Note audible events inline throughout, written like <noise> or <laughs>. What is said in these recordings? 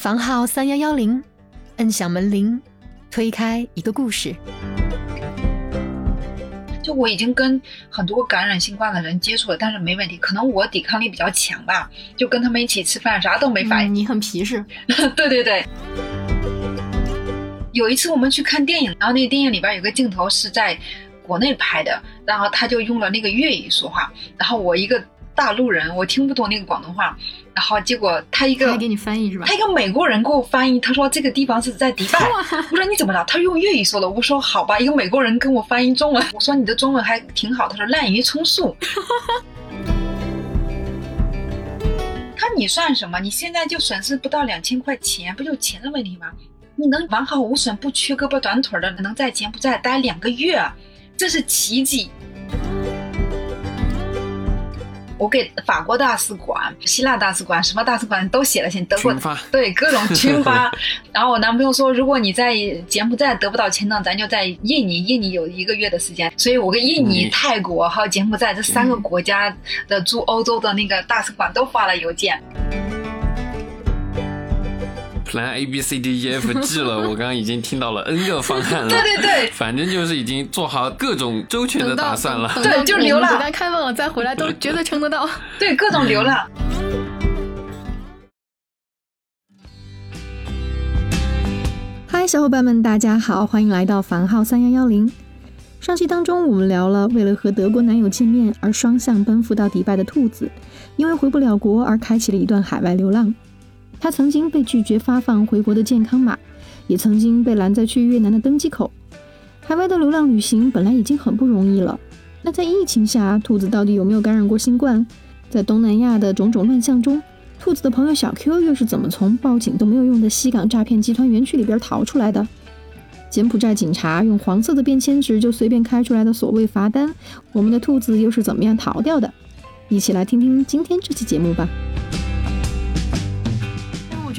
房号三幺幺零，摁响门铃，推开一个故事。就我已经跟很多感染新冠的人接触了，但是没问题，可能我抵抗力比较强吧，就跟他们一起吃饭，啥都没反应。你很皮实。<laughs> 对对对。有一次我们去看电影，然后那个电影里边有个镜头是在国内拍的，然后他就用了那个粤语说话，然后我一个大陆人，我听不懂那个广东话，然后结果他一个他给你翻译是吧？他一个美国人给我翻译，他说这个地方是在迪拜。我说你怎么了？他用粤语说的。我说好吧，一个美国人跟我翻译中文。我说你的中文还挺好。他说滥竽充数。<laughs> 他说你算什么？你现在就损失不到两千块钱，不就钱的问题吗？你能完好无损、不缺胳膊短腿的，能在柬埔寨待两个月，这是奇迹。我给法国大使馆、希腊大使馆、什么大使馆都写了信，德国对各种群发。<laughs> 然后我男朋友说，如果你在柬埔寨得不到签证，咱就在印尼，印尼有一个月的时间。所以我跟印尼、泰国还有柬埔寨这三个国家的驻欧洲的那个大使馆都发了邮件。Plan A B C D E F G 了，我刚刚已经听到了 N 个方案了。<laughs> 对对对，反正就是已经做好各种周全的打算了。对，就流浪。等开放了再回来，都绝对撑得到。<laughs> 对，各种流浪。嗨，小伙伴们，大家好，欢迎来到房号三幺幺零。上期当中，我们聊了为了和德国男友见面而双向奔赴到迪拜的兔子，因为回不了国而开启了一段海外流浪。他曾经被拒绝发放回国的健康码，也曾经被拦在去越南的登机口。海外的流浪旅行本来已经很不容易了，那在疫情下，兔子到底有没有感染过新冠？在东南亚的种种乱象中，兔子的朋友小 Q 又是怎么从报警都没有用的西港诈骗集团园区里边逃出来的？柬埔寨警察用黄色的便签纸就随便开出来的所谓罚单，我们的兔子又是怎么样逃掉的？一起来听听今天这期节目吧。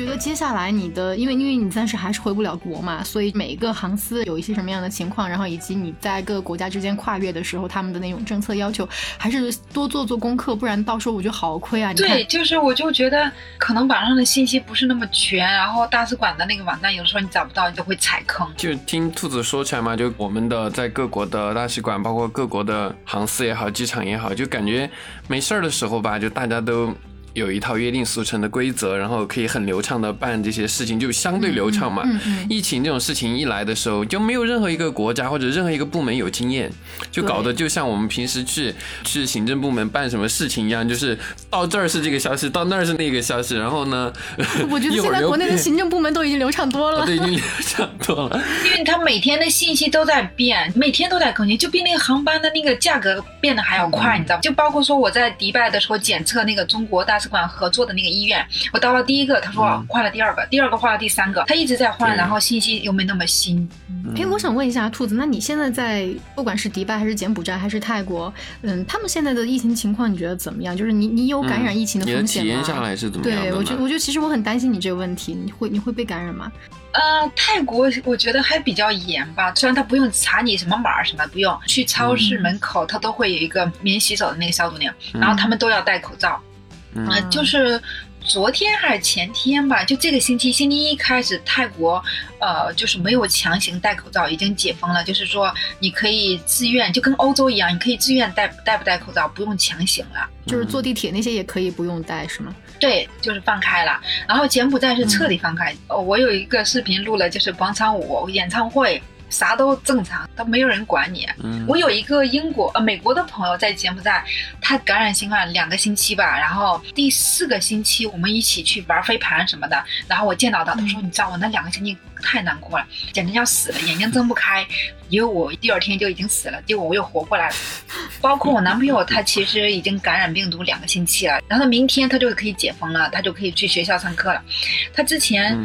觉得接下来你的，因为因为你暂时还是回不了国嘛，所以每一个航司有一些什么样的情况，然后以及你在各个国家之间跨越的时候，他们的那种政策要求，还是多做做功课，不然到时候我觉得好亏啊。对，就是我就觉得可能网上的信息不是那么全，然后大使馆的那个网站有的时候你找不到，你就会踩坑。就听兔子说起来嘛，就我们的在各国的大使馆，包括各国的航司也好，机场也好，就感觉没事儿的时候吧，就大家都。有一套约定俗成的规则，然后可以很流畅的办这些事情，就相对流畅嘛。疫情这种事情一来的时候，就没有任何一个国家或者任何一个部门有经验，就搞得就像我们平时去去行政部门办什么事情一样，就是到这儿是这个消息，到那儿是那个消息，然后呢，<laughs> 我觉得 <laughs> 现在国内的行政部门都已经流畅多了，<laughs> 对，已经流畅多了，因为他每天的信息都在变，每天都在更新，就比那个航班的那个价格变得还要快，你知道吗？就包括说我在迪拜的时候检测那个中国大。使馆合作的那个医院，我到了第一个，他说换了第二个，第二个换了第三个，他一直在换，然后信息又没那么新。哎，我想问一下兔子，那你现在在不管是迪拜还是柬埔寨还是泰国，嗯，他们现在的疫情情况你觉得怎么样？就是你你有感染疫情的风险吗？体验下来是怎么样？对我觉得我觉得其实我很担心你这个问题，你会你会被感染吗？呃，泰国我觉得还比较严吧，虽然他不用查你什么码什么不用，去超市门口他都会有一个免洗手的那个消毒令，然后他们都要戴口罩。嗯，就是昨天还是前天吧，就这个星期星期一开始，泰国呃就是没有强行戴口罩，已经解封了。就是说你可以自愿，就跟欧洲一样，你可以自愿戴戴不戴口罩，不用强行了。就是坐地铁那些也可以不用戴，是吗？对，就是放开了。然后柬埔寨是彻底放开。我有一个视频录了，就是广场舞演唱会。啥都正常，都没有人管你。我有一个英国呃美国的朋友在柬埔寨，他感染新冠两个星期吧，然后第四个星期我们一起去玩飞盘什么的，然后我见到他，他说你知道我那两个星期太难过了，简直要死了，眼睛睁不开，因为我第二天就已经死了，结果我又活过来了。包括我男朋友，他其实已经感染病毒两个星期了，然后他明天他就可以解封了，他就可以去学校上课了。他之前。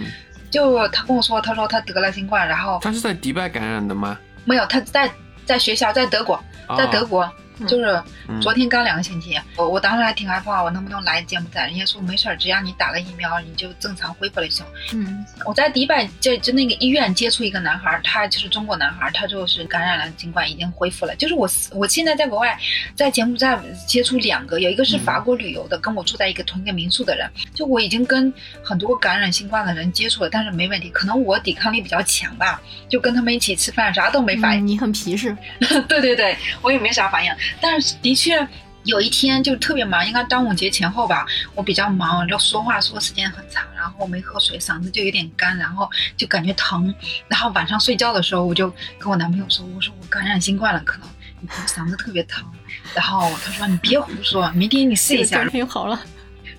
就他跟我说，他说他得了新冠，然后他是在迪拜感染的吗？没有，他在在学校，在德国，在德国，就是昨天刚两个星期，我我当时还挺害怕，我能不能来柬埔寨？人家说没事儿，只要你打了疫苗，你就正常恢复了就行。嗯，我在迪拜就就那个医院接触一个男孩，他就是中国男孩，他就是感染了，尽管已经恢复了。就是我我现在在国外，在柬埔寨接触两个，有一个是法国旅游的，跟我住在一个同一个民宿的人，就我已经跟很多感染新冠的人接触了，但是没问题，可能我抵抗力比较强吧，就跟他们一起吃饭，啥都没反应。你很皮实，<laughs> 对对对，我也没啥反应。但是的确有一天就特别忙，应该端午节前后吧，我比较忙，就说话说时间很长，然后没喝水，嗓子就有点干，然后就感觉疼，然后晚上睡觉的时候我就跟我男朋友说，我说我感染新冠了，可能嗓子特别疼，然后他说你别胡说，明天你试一下，第二天好了，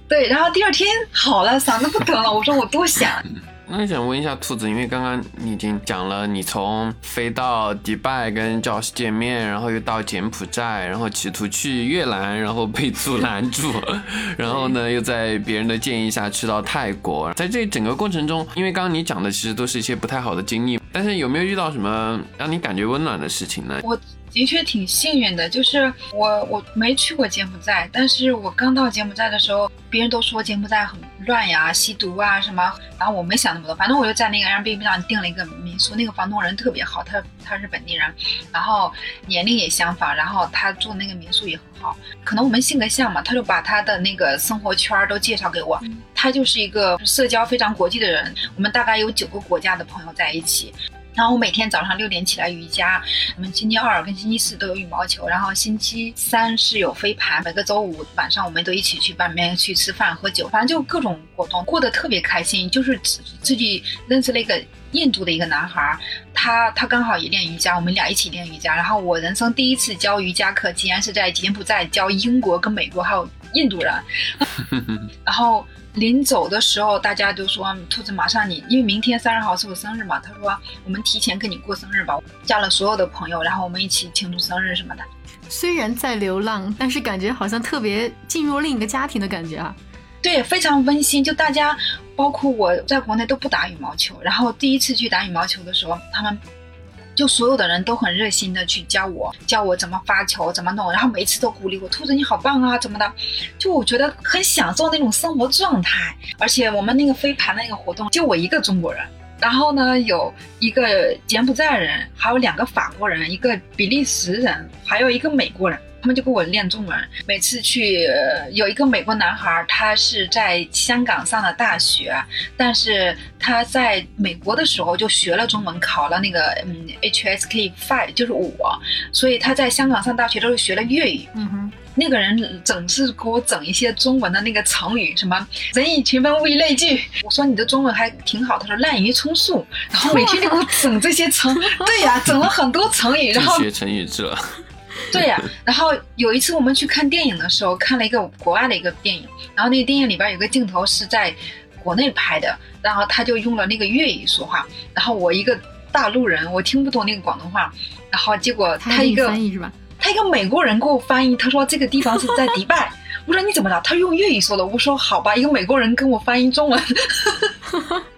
对，然后第二天好了，嗓子不疼了，我说我多想。那想问一下兔子，因为刚刚你已经讲了，你从飞到迪拜跟教师见面，然后又到柬埔寨，然后企图去越南，然后被阻拦住，<laughs> 然后呢又在别人的建议下去到泰国，在这整个过程中，因为刚刚你讲的其实都是一些不太好的经历，但是有没有遇到什么让你感觉温暖的事情呢？我。的确挺幸运的，就是我我没去过柬埔寨，但是我刚到柬埔寨的时候，别人都说柬埔寨很乱呀，吸毒啊什么，然后我没想那么多，反正我就在那个 Airbnb 上订了一个民宿，那个房东人特别好，他他是本地人，然后年龄也相仿，然后他住那个民宿也很好，可能我们性格像嘛，他就把他的那个生活圈都介绍给我，他就是一个社交非常国际的人，我们大概有九个国家的朋友在一起。然后我每天早上六点起来瑜伽，我们星期二跟星期四都有羽毛球，然后星期三是有飞盘，每个周五晚上我们都一起去外面去吃饭喝酒，反正就各种活动，过得特别开心。就是自自己认识了一个印度的一个男孩，他他刚好也练瑜伽，我们俩一起练瑜伽。然后我人生第一次教瑜伽课，竟然是在柬埔寨教英国跟美国还有印度人，<laughs> 然后。临走的时候，大家都说兔子马上你，因为明天三十号是我生日嘛，他说我们提前跟你过生日吧，加了所有的朋友，然后我们一起庆祝生日什么的。虽然在流浪，但是感觉好像特别进入另一个家庭的感觉啊。对，非常温馨。就大家，包括我在国内都不打羽毛球，然后第一次去打羽毛球的时候，他们。就所有的人都很热心的去教我，教我怎么发球，怎么弄，然后每一次都鼓励我，兔子你好棒啊，怎么的？就我觉得很享受那种生活状态。而且我们那个飞盘的那个活动，就我一个中国人，然后呢有一个柬埔寨人，还有两个法国人，一个比利时人，还有一个美国人。他们就给我练中文。每次去，有一个美国男孩，他是在香港上的大学，但是他在美国的时候就学了中文，考了那个嗯 HSK Five，就是五，所以他在香港上大学的时候学了粤语。嗯哼，那个人总是给我整一些中文的那个成语，什么人以群分，物以类聚。我说你的中文还挺好，他说滥竽充数，然后每天就给我整这些成，<laughs> 对呀，整了很多成语，然后学成语这。<laughs> 对呀，然后有一次我们去看电影的时候，看了一个国外的一个电影，然后那个电影里边有个镜头是在国内拍的，然后他就用了那个粤语说话，然后我一个大陆人，我听不懂那个广东话，然后结果他一个翻译是吧？他一个美国人给我翻译，他说这个地方是在迪拜，我说你怎么了？他用粤语说的，我说好吧，一个美国人跟我翻译中文。<laughs>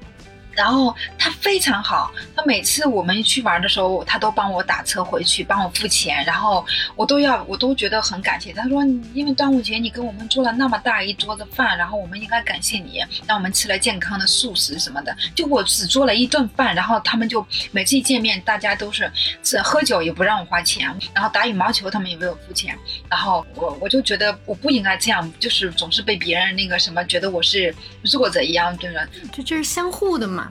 然后他非常好，他每次我们去玩的时候，他都帮我打车回去，帮我付钱，然后我都要，我都觉得很感谢。他说，因为端午节你给我们做了那么大一桌子饭，然后我们应该感谢你，让我们吃了健康的素食什么的。就我只做了一顿饭，然后他们就每次一见面，大家都是是喝酒也不让我花钱，然后打羽毛球他们也没有付钱，然后我我就觉得我不应该这样，就是总是被别人那个什么觉得我是弱者一样，对吧？这这是相互的嘛。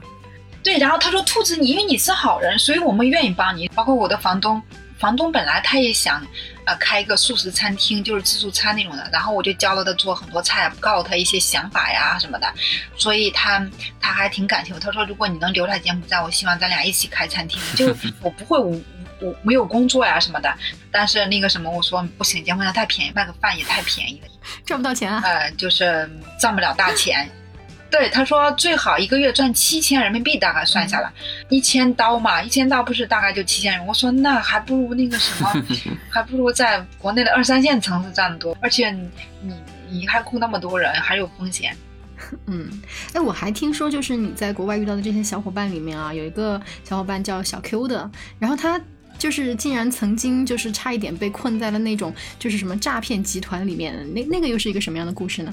对，然后他说：“兔子，你因为你是好人，所以我们愿意帮你。包括我的房东，房东本来他也想，呃，开一个素食餐厅，就是自助餐那种的。然后我就教了他做很多菜，告诉他一些想法呀什么的。所以他他还挺感谢我。他说，如果你能留在柬埔寨，我希望咱俩一起开餐厅。就 <laughs> 我不会，我我没有工作呀什么的。但是那个什么，我说不行，柬埔寨太便宜，卖个饭也太便宜了，赚不到钱啊。呃，就是赚不了大钱。”对，他说最好一个月赚七千人民币，大概算下来，一千刀嘛，一千刀不是大概就七千人？我说那还不如那个什么，<laughs> 还不如在国内的二三线城市赚的多，而且你你还雇那么多人，还有风险。嗯，哎，我还听说，就是你在国外遇到的这些小伙伴里面啊，有一个小伙伴叫小 Q 的，然后他就是竟然曾经就是差一点被困在了那种就是什么诈骗集团里面，那那个又是一个什么样的故事呢？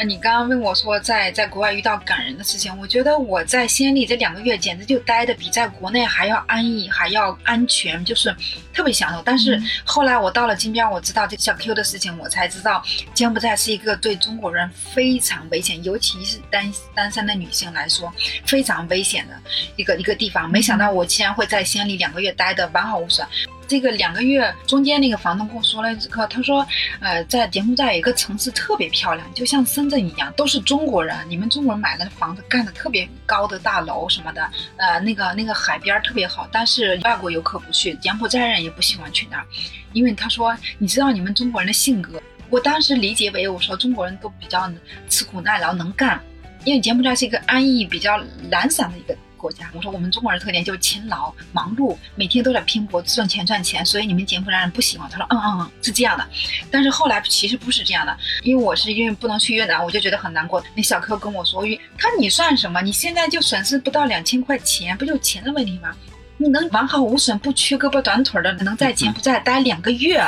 呃，你刚刚问我说在在国外遇到感人的事情，我觉得我在西安里这两个月简直就待的比在国内还要安逸，还要安全，就是特别享受。但是后来我到了金边，我知道这小 Q 的事情，我才知道柬埔寨是一个对中国人非常危险，尤其是单单身的女性来说非常危险的一个一个地方。没想到我竟然会在西安里两个月待的完好无损。这个两个月中间，那个房东跟我说了一个，他说，呃，在柬埔寨有一个城市特别漂亮，就像深圳一样，都是中国人。你们中国人买的房子干的特别高的大楼什么的，呃，那个那个海边特别好，但是外国游客不去，柬埔寨人也不喜欢去那儿，因为他说，你知道你们中国人的性格，我当时理解为我说中国人都比较吃苦耐劳能干，因为柬埔寨是一个安逸、比较懒散的一个。国家，我说我们中国人的特点就是勤劳、忙碌，每天都在拼搏赚钱赚钱，所以你们柬埔寨人不喜欢。他说，嗯嗯嗯，是这样的。但是后来其实不是这样的，因为我是因为不能去越南，我就觉得很难过。那小柯跟我说，他说你算什么？你现在就损失不到两千块钱，不就钱的问题吗？你能完好无损、不缺胳膊短腿的，能在柬埔寨待两个月，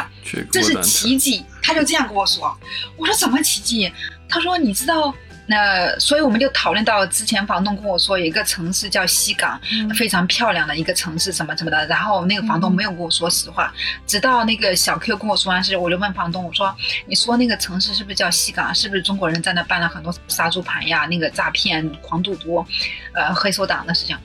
这是奇迹。他就这样跟我说。我说什么奇迹？他说你知道。那所以我们就讨论到之前房东跟我说有一个城市叫西港，非常漂亮的一个城市什么什么的。然后那个房东没有跟我说实话，直到那个小 Q 跟我说完事，我就问房东我说：“你说那个城市是不是叫西港？是不是中国人在那办了很多杀猪盘呀、那个诈骗、狂赌毒，呃，黑手党的事情？”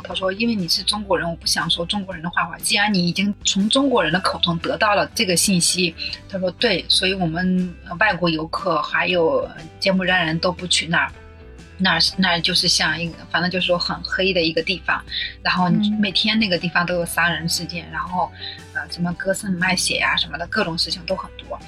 他说：“因为你是中国人，我不想说中国人的坏话。既然你已经从中国人的口中得到了这个信息，他说对，所以我们外国游客还有柬埔寨人都不去那儿，那儿那儿就是像一个，反正就是说很黑的一个地方。然后每天那个地方都有杀人事件，然后呃，什么割肾卖血呀什么的，各种事情都很多。”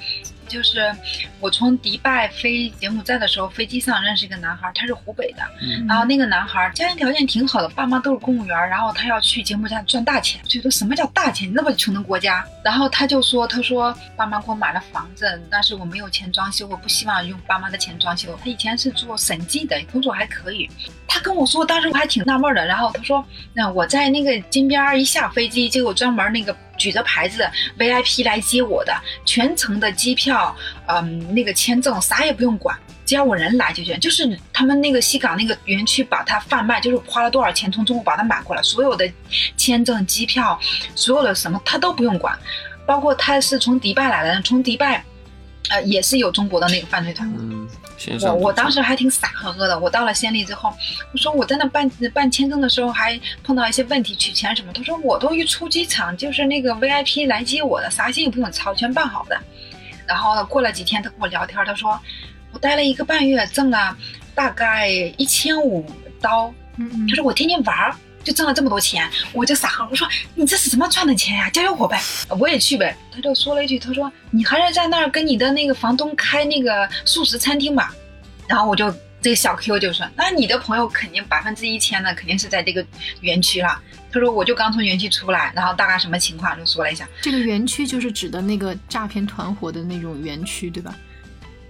就是我从迪拜飞柬埔寨的时候，飞机上认识一个男孩，他是湖北的，然后那个男孩家庭条件挺好的，爸妈都是公务员，然后他要去柬埔寨赚大钱，就说什么叫大钱？那么穷的国家，然后他就说，他说爸妈给我买了房子，但是我没有钱装修，我不希望用爸妈的钱装修。他以前是做审计的，工作还可以。他跟我说，当时我还挺纳闷的。然后他说，那我在那个金边一下飞机，结果专门那个。举着牌子 VIP 来接我的，全程的机票，嗯，那个签证啥也不用管，只要我人来就行。就是他们那个西港那个园区把它贩卖，就是花了多少钱从中国把它买过来，所有的签证、机票，所有的什么他都不用管，包括他是从迪拜来的，从迪拜，呃，也是有中国的那个犯罪团伙。我我当时还挺傻呵呵的。我到了先例之后，我说我在那办办签证的时候还碰到一些问题，取钱什么。他说我都一出机场就是那个 VIP 来接我的，啥心也不用操，全办好的。然后过了几天，他跟我聊天，他说我待了一个半月，挣了大概一千五刀。他说我天天玩。就挣了这么多钱，我就傻了。我说你这是怎么赚的钱呀？加油伙呗，我也去呗。他就说了一句，他说你还是在那儿跟你的那个房东开那个素食餐厅吧。然后我就这个小 Q 就说，那你的朋友肯定百分之一千的肯定是在这个园区了。他说我就刚从园区出来，然后大概什么情况就说了一下。这个园区就是指的那个诈骗团伙的那种园区，对吧？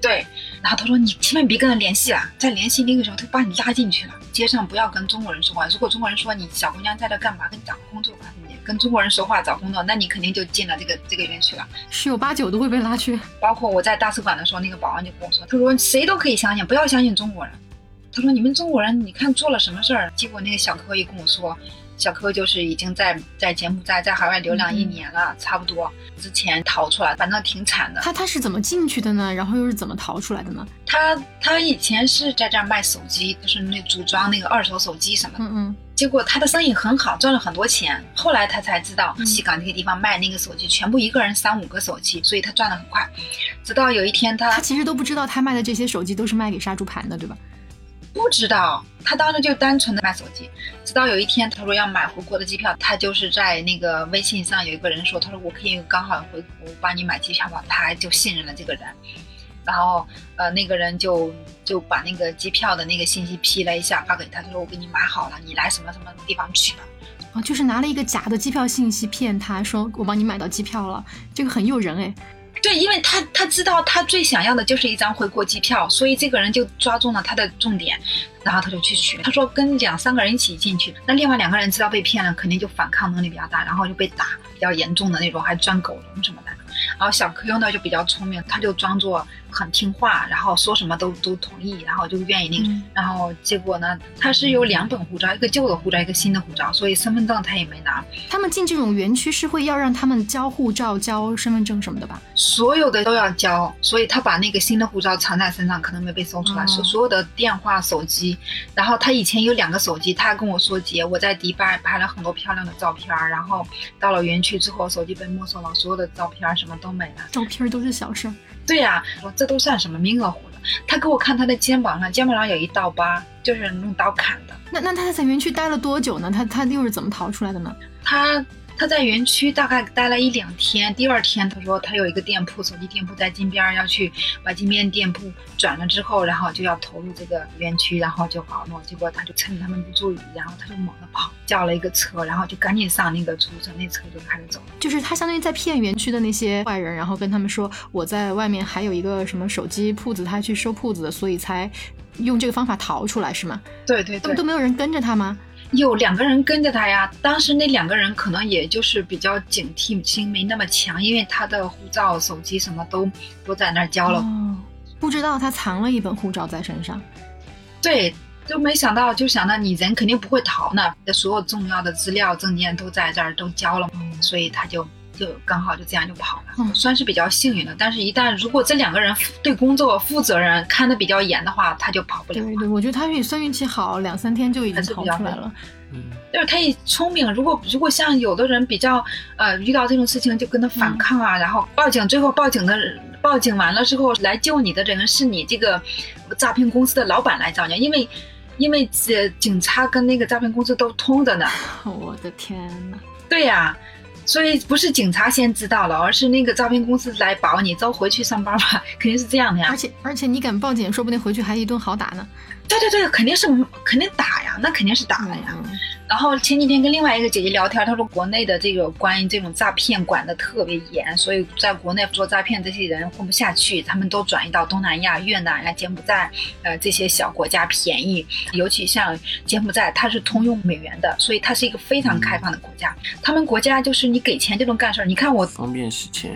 对，然后他说你千万别跟他联系了，再联系那个时候他把你拉进去了。街上不要跟中国人说话，如果中国人说你小姑娘在这干嘛，跟你找工作吧，你跟中国人说话找工作，那你肯定就进了这个这个园区了，十有八九都会被拉去。包括我在大使馆的时候，那个保安就跟我说，他说谁都可以相信，不要相信中国人。他说你们中国人，你看做了什么事儿？结果那个小哥一跟我说。小柯就是已经在在柬埔寨在海外流浪一年了，差不多之前逃出来，反正挺惨的。他他是怎么进去的呢？然后又是怎么逃出来的呢？他他以前是在这儿卖手机，就是那组装那个二手手机什么的。嗯嗯。结果他的生意很好，赚了很多钱。后来他才知道西港那个地方卖那个手机，全部一个人三五个手机，所以他赚的很快。直到有一天他他其实都不知道他卖的这些手机都是卖给杀猪盘的，对吧？不知道，他当时就单纯的卖手机。直到有一天，他说要买回国的机票，他就是在那个微信上有一个人说，他说我可以刚好回国帮你买机票吧，他就信任了这个人。然后，呃，那个人就就把那个机票的那个信息 P 了一下发给他，他说我给你买好了，你来什么什么地方去吧。啊，就是拿了一个假的机票信息骗他说我帮你买到机票了，这个很诱人哎。对，因为他他知道他最想要的就是一张回国机票，所以这个人就抓住了他的重点，然后他就去取。他说跟两三个人一起进去，那另外两个人知道被骗了，肯定就反抗能力比较大，然后就被打比较严重的那种，还钻狗笼什么的。然后小柯呢就比较聪明，他就装作很听话，然后说什么都都同意，然后就愿意那个。然后结果呢，他是有两本护照，一个旧的护照，一个新的护照，所以身份证他也没拿。他们进这种园区是会要让他们交护照、交身份证什么的吧？所有的都要交，所以他把那个新的护照藏在身上，可能没被搜出来。所所有的电话、手机，然后他以前有两个手机，他跟我说姐，我在迪拜拍了很多漂亮的照片，然后到了园区之后，手机被没收了，所有的照片什么都没了。照片都是小事。对呀，我这都算什么名额户的？他给我看他的肩膀上，肩膀上有一道疤，就是用刀砍的。那那他在园区待了多久呢？他他又是怎么逃出来的呢？他。他在园区大概待了一两天，第二天他说他有一个店铺，手机店铺在金边，要去把金边店铺转了之后，然后就要投入这个园区，然后就跑了。结果他就趁他们不注意，然后他就猛地跑，叫了一个车，然后就赶紧上那个出租车，那车就开始走了。就是他相当于在骗园区的那些坏人，然后跟他们说我在外面还有一个什么手机铺子，他去收铺子的，所以才用这个方法逃出来，是吗？对对对。都没有人跟着他吗？有两个人跟着他呀，当时那两个人可能也就是比较警惕心没那么强，因为他的护照、手机什么都都在那儿交了，不知道他藏了一本护照在身上。对，就没想到，就想到你人肯定不会逃呢，所有重要的资料、证件都在这儿都交了，所以他就。就刚好就这样就跑了，嗯算是比较幸运的。但是，一旦如果这两个人对工作负责任、看得比较严的话，他就跑不了。对对，我觉得他运算运气好，两三天就已经跑出来了。嗯，就是他也聪明。如果如果像有的人比较呃遇到这种事情就跟他反抗啊，然后报警，最后报警的报警完了之后来救你的人是你这个诈骗公司的老板来找你，因为因为这警察跟那个诈骗公司都通着呢。<laughs> 我的天呐！对呀。所以不是警察先知道了，而是那个诈骗公司来保你，走回去上班吧，<laughs> 肯定是这样的呀。而且而且你敢报警，说不定回去还一顿好打呢。对对对，肯定是肯定打呀，那肯定是打了呀。然后前几天跟另外一个姐姐聊天，她说国内的这个关于这种诈骗管的特别严，所以在国内做诈骗这些人混不下去，他们都转移到东南亚、越南呀、柬埔寨，呃这些小国家便宜。<laughs> 尤其像柬埔寨，它是通用美元的，所以它是一个非常开放的国家。他们国家就是你给钱就能干事儿。你看我方便使钱。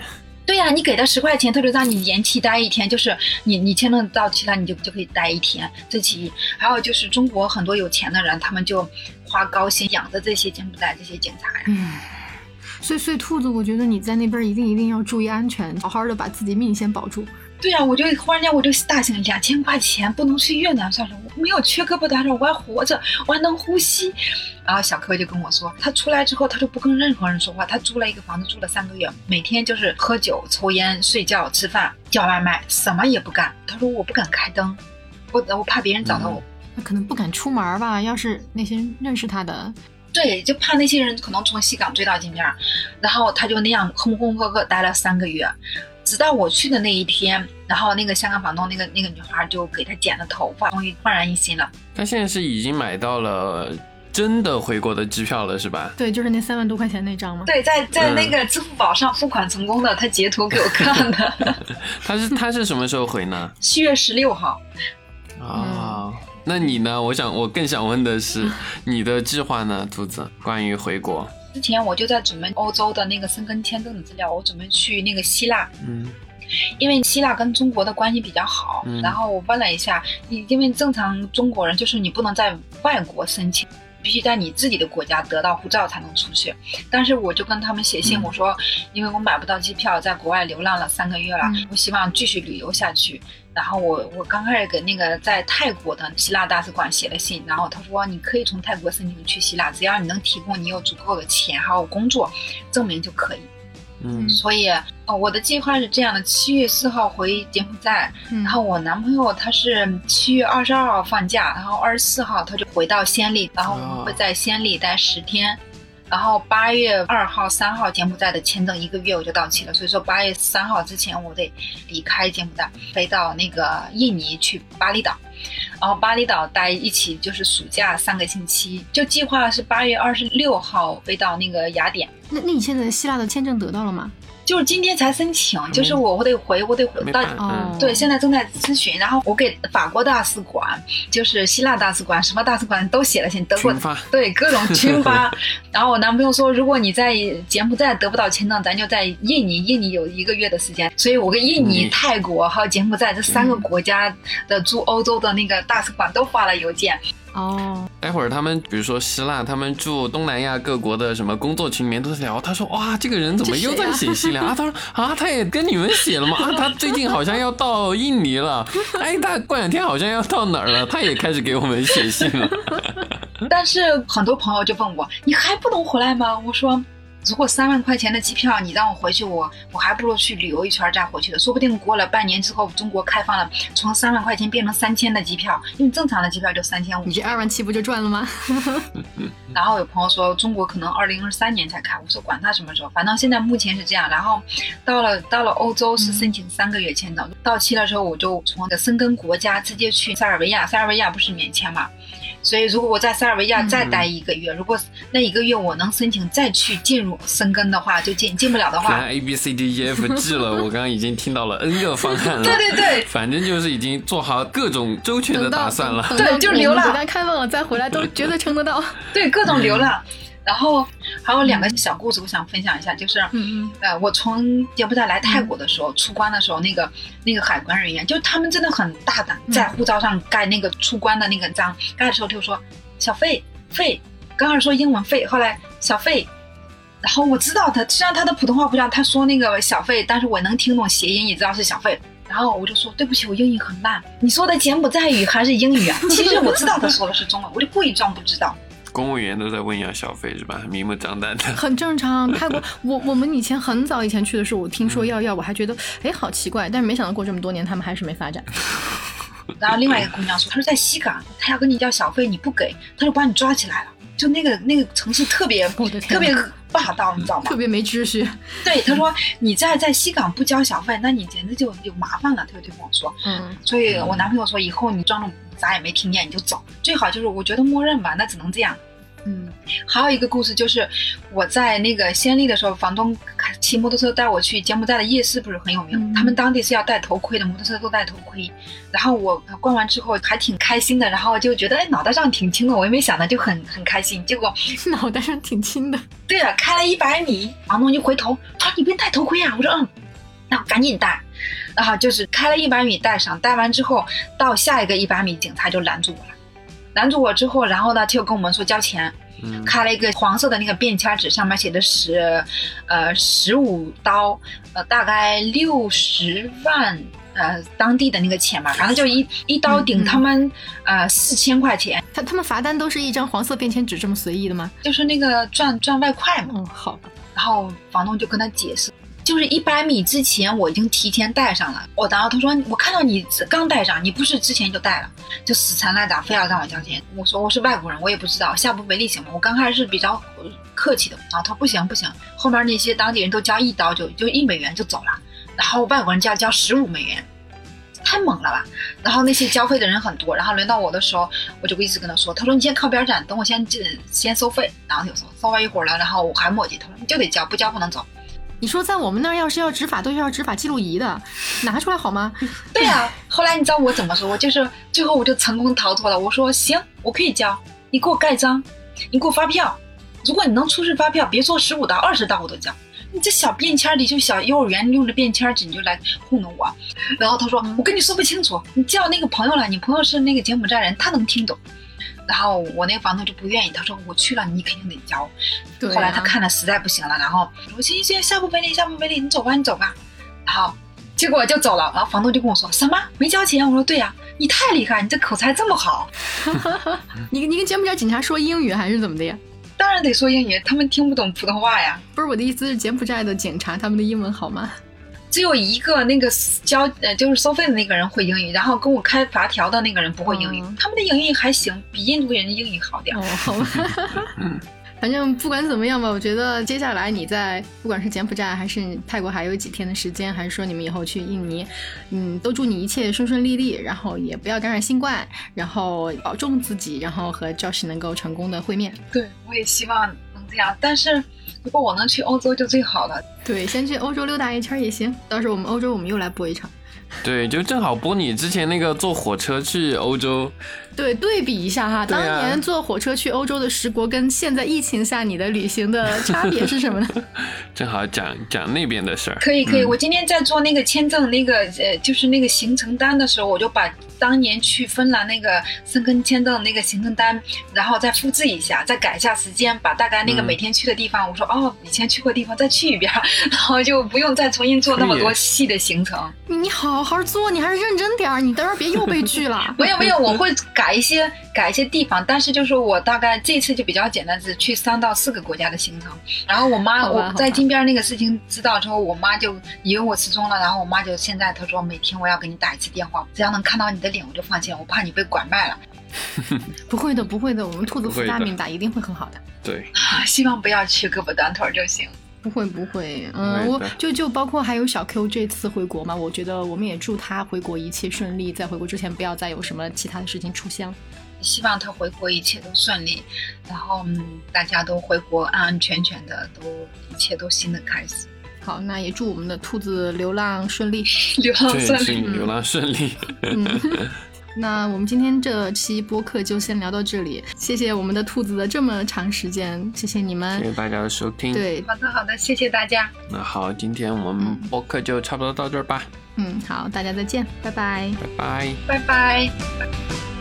对呀，你给他十块钱，他就让你延期待一天，就是你你签证到期了，你就就可以待一天。这其一，还有就是中国很多有钱的人，他们就花高薪养着这些柬埔寨这些警察呀。嗯，所以所以兔子，我觉得你在那边一定一定要注意安全，好好的把自己命先保住。对呀，我就忽然间我就大醒，两千块钱不能去越南算了，我没有缺胳膊断腿，我还活着，我还能呼吸。然后小柯就跟我说，他出来之后他就不跟任何人说话，他租了一个房子住了三个月，每天就是喝酒、抽烟、睡觉、吃饭、叫外卖，什么也不干。他说我不敢开灯，我我怕别人找到我。他可能不敢出门吧？要是那些认识他的，对，就怕那些人可能从西港追到金边，然后他就那样浑浑噩噩待了三个月。直到我去的那一天，然后那个香港房东那个那个女孩就给他剪了头发，终于焕然一新了。他现在是已经买到了真的回国的机票了，是吧？对，就是那三万多块钱那张吗？对，在在那个支付宝上付款成功的，他截图给我看的。<laughs> 他是他是什么时候回呢？七月十六号。啊，那你呢？我想我更想问的是 <laughs> 你的计划呢，兔子，关于回国。之前我就在准备欧洲的那个申根签证的资料，我准备去那个希腊，嗯，因为希腊跟中国的关系比较好，然后我问了一下，因为正常中国人就是你不能在外国申请。必须在你自己的国家得到护照才能出去，但是我就跟他们写信，我说，因为我买不到机票，在国外流浪了三个月了，我希望继续旅游下去。然后我我刚开始给那个在泰国的希腊大使馆写了信，然后他说你可以从泰国申请去希腊，只要你能提供你有足够的钱还有工作证明就可以。嗯，所以，哦，我的计划是这样的：七月四号回柬埔寨，然后我男朋友他是七月二十二号放假，然后二十四号他就回到暹粒，然后我们会在暹粒待十天，然后八月二号、三号柬埔寨的签证一个月我就到期了，所以说八月三号之前我得离开柬埔寨，飞到那个印尼去巴厘岛，然后巴厘岛待一起就是暑假三个星期，就计划是八月二十六号飞到那个雅典。那那你现在希腊的签证得到了吗？就是今天才申请，就是我我得回，我得回到。嗯，对，现在正在咨询，然后我给法国大使馆、就是希腊大使馆、什么大使馆都写了信，德国 <laughs> 对各种群发。<laughs> 然后我男朋友说，如果你在柬埔寨得不到签证，咱就在印尼，印尼有一个月的时间。所以我跟印尼、泰国还有柬埔寨这三个国家的驻欧洲的那个大使馆都发了邮件。哦，待会儿他们比如说希腊，他们驻东南亚各国的什么工作群里面都在聊。他说：“哇，这个人怎么又在写信了 <laughs> 啊？”他说：“啊，他也跟你们写了吗？<laughs> 啊，他最近好像要到印尼了。哎，他过两天好像要到哪儿了？他也开始给我们写信了。<laughs> ”但是很多朋友就问我：“你还不能回来吗？”我说。如果三万块钱的机票，你让我回去，我我还不如去旅游一圈再回去的。说不定过了半年之后，中国开放了，从三万块钱变成三千的机票，因为正常的机票就三千五。你这二万七不就赚了吗？<laughs> 然后有朋友说中国可能二零二三年才开，我说管他什么时候，反正现在目前是这样。然后到了到了欧洲是申请三个月签证，到期的时候我就从那个申根国家直接去塞尔维亚，塞尔维亚不是免签嘛？所以，如果我在塞尔维亚再待一个月，如果那一个月我能申请再去进入生根的话，就进进不了的话，A B C D E F <laughs> G 了。我刚刚已经听到了 N 个方案了。对对对，反正就是已经做好各种周全的打算了。对，就流浪，等待开放了再回来都绝对撑得到。对，各种流浪。然后还有两个小故事，我想分享一下，就是，呃，我从柬埔寨来泰国的时候，出关的时候，那个那个海关人员，就他们真的很大胆，在护照上盖那个出关的那个章，盖的时候就说小费费，刚开始说英文费，后来小费，然后我知道他，虽然他的普通话不像他说那个小费，但是我能听懂谐音，也知道是小费，然后我就说对不起，我英语很烂，你说的柬埔寨语还是英语啊？其实我知道他说的是中文，我就故意装不知道。公务员都在问要小费是吧？<laughs> 明目张胆的，<laughs> 很正常。泰国，我我们以前很早以前去的时候，我听说要要，我还觉得哎好奇怪，但是没想到过这么多年，他们还是没发展。<laughs> 然后另外一个姑娘说，她说在西港，她要跟你要小费，你不给，她就把你抓起来了。就那个那个城市特别特别霸道，你知道吗？特别没秩序。<laughs> 对，他说你在在西港不交小费，那你简直就有麻烦了。他就跟我说，嗯，所以我男朋友说以后你装作啥也没听见你就走，最好就是我觉得默认吧，那只能这样。嗯，还有一个故事就是我在那个暹粒的时候，房东骑摩托车带我去柬埔寨的夜市，不是很有名。他们当地是要戴头盔的，摩托车都戴头盔。然后我逛完之后还挺开心的，然后就觉得哎脑袋上挺轻的，我也没想到就很很开心。结果 <laughs> 脑袋上挺轻的。对了，开了一百米，房东就回头他说你别戴头盔啊，我说嗯，那我赶紧戴。然后就是开了一百米戴上，戴完之后到下一个一百米，警察就拦住我了。拦住我之后，然后呢，就跟我们说交钱，开了一个黄色的那个便签纸，上面写的是，呃，十五刀，呃，大概六十万，呃，当地的那个钱吧，反正就一一刀顶他们，呃，四千块钱。他他们罚单都是一张黄色便签纸这么随意的吗？就是那个赚赚外快嘛。嗯，好。然后房东就跟他解释。就是一百米之前我已经提前带上了，我然后他说我看到你刚带上，你不是之前就带了，就死缠烂打非要让我交钱。我说我是外国人，我也不知道下不为例行吗？我刚开始是比较客气的，然后他说不行不行，后面那些当地人都交一刀就就一美元就走了，然后外国人就要交十五美元，太猛了吧？然后那些交费的人很多，然后轮到我的时候，我就一直跟他说，他说你先靠边站，等我先进先收费，然后就说收完一会儿了，然后我还磨叽，他说你就得交，不交不能走。你说在我们那儿要是要执法，都要执法记录仪的，拿出来好吗？<laughs> 对呀。后来你知道我怎么说？我就是最后我就成功逃脱了。我说行，我可以交，你给我盖章，你给我发票。如果你能出示发票，别说十五到、二十刀我都交。你这小便签儿里就小幼儿园用的便签纸，你就来糊弄我。然后他说我跟你说不清楚，你叫那个朋友了，你朋友是那个柬埔寨人，他能听懂。然后我那个房东就不愿意，他说我去了，你肯定得交。后来他看了实在不行了，然后我说行行行，下不为例，下不为例，你走吧，你走吧。然后结果就走了。然后房东就跟我说什么没交钱？我说对呀，你太厉害，你这口才这么好。<laughs> 你 <laughs> 你跟柬埔寨警察说英语还是怎么的呀？当然得说英语，他们听不懂普通话呀。不是我的意思是柬埔寨的警察他们的英文好吗？只有一个那个交呃就是收费的那个人会英语，然后跟我开罚条的那个人不会英语。他们的英语还行，比印度人的英语好点。哦，好吧。<laughs> 反正不管怎么样吧，我觉得接下来你在不管是柬埔寨还是泰国还有几天的时间，还是说你们以后去印尼，嗯，都祝你一切顺顺利利，然后也不要感染新冠，然后保重自己，然后和 Josh 能够成功的会面。对，我也希望能这样。但是如果我能去欧洲就最好了。对，先去欧洲溜达一圈也行。到时候我们欧洲我们又来播一场。对，就正好播你之前那个坐火车去欧洲。对，对比一下哈，当年坐火车去欧洲的十国，跟现在疫情下你的旅行的差别是什么呢？<laughs> 正好讲讲那边的事儿。可以，可以。我今天在做那个签证那个呃，就是那个行程单的时候，我就把当年去芬兰那个申根签证那个行程单，然后再复制一下，再改一下时间，把大概那个每天去的地方，我说哦，以前去过地方再去一遍，<laughs> 然后就不用再重新做那么多细的行程。你好好做，你还是认真点儿，你到时候别又被拒了。<laughs> 没有没有，我会改。一些改一些地方，但是就是我大概这次就比较简单，只去三到四个国家的行程。然后我妈我在金边那个事情知道之后，我妈就以为我失踪了。然后我妈就现在她说每天我要给你打一次电话，只要能看到你的脸我就放心，我怕你被拐卖了。<laughs> 不会的，不会的，我们兔子福大命大，一定会很好的。对，希望不要去胳膊短腿就行。不会不会，嗯，我就就包括还有小 Q 这次回国嘛，我觉得我们也祝他回国一切顺利，在回国之前不要再有什么其他的事情出现了。希望他回国一切都顺利，然后嗯，大家都回国安安全全的，都一切都新的开始。好，那也祝我们的兔子流浪顺利，<laughs> 流浪顺利，流浪顺利。<laughs> 那我们今天这期播客就先聊到这里，谢谢我们的兔子的这么长时间，谢谢你们，谢谢大家的收听。对，好的好的，谢谢大家。那好，今天我们播客就差不多到这儿吧。嗯，好，大家再见，拜拜，拜拜，拜拜。